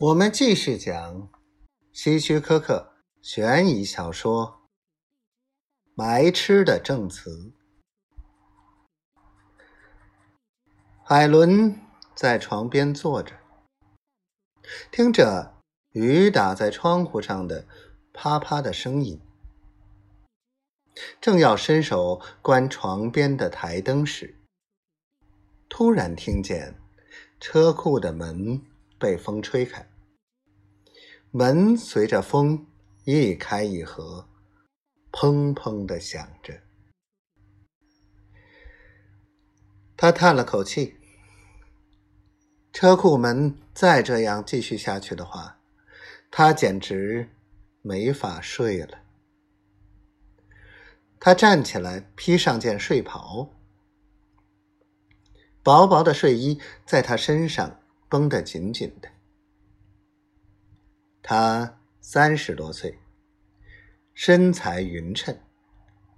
我们继续讲希区柯克悬疑小说《白痴的证词》。海伦在床边坐着，听着雨打在窗户上的啪啪的声音，正要伸手关床边的台灯时，突然听见车库的门被风吹开。门随着风一开一合，砰砰的响着。他叹了口气。车库门再这样继续下去的话，他简直没法睡了。他站起来，披上件睡袍，薄薄的睡衣在他身上绷得紧紧的。她三十多岁，身材匀称，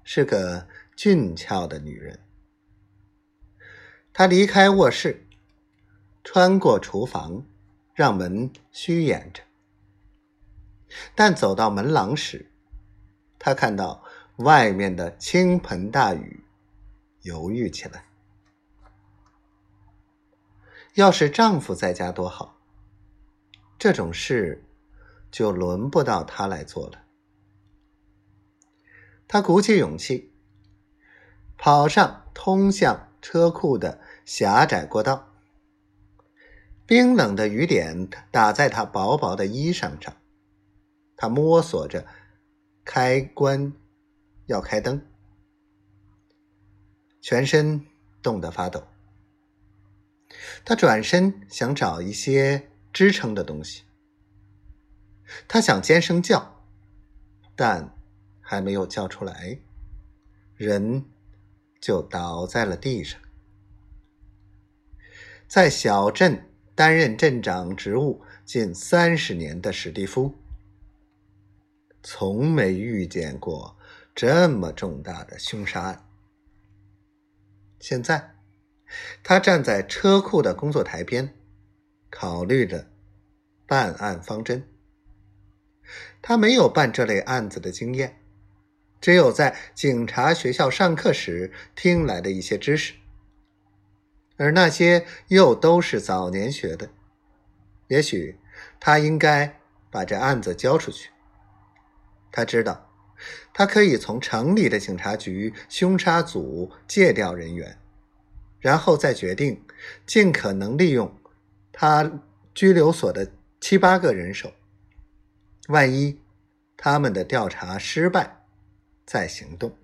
是个俊俏的女人。她离开卧室，穿过厨房，让门虚掩着。但走到门廊时，她看到外面的倾盆大雨，犹豫起来。要是丈夫在家多好，这种事。就轮不到她来做了。他鼓起勇气，跑上通向车库的狭窄过道。冰冷的雨点打在他薄薄的衣裳上。他摸索着开关，要开灯，全身冻得发抖。他转身想找一些支撑的东西。他想尖声叫，但还没有叫出来，人就倒在了地上。在小镇担任镇长职务近三十年的史蒂夫，从没遇见过这么重大的凶杀案。现在，他站在车库的工作台边，考虑着办案方针。他没有办这类案子的经验，只有在警察学校上课时听来的一些知识，而那些又都是早年学的。也许他应该把这案子交出去。他知道，他可以从城里的警察局凶杀组借调人员，然后再决定尽可能利用他拘留所的七八个人手。万一他们的调查失败，再行动。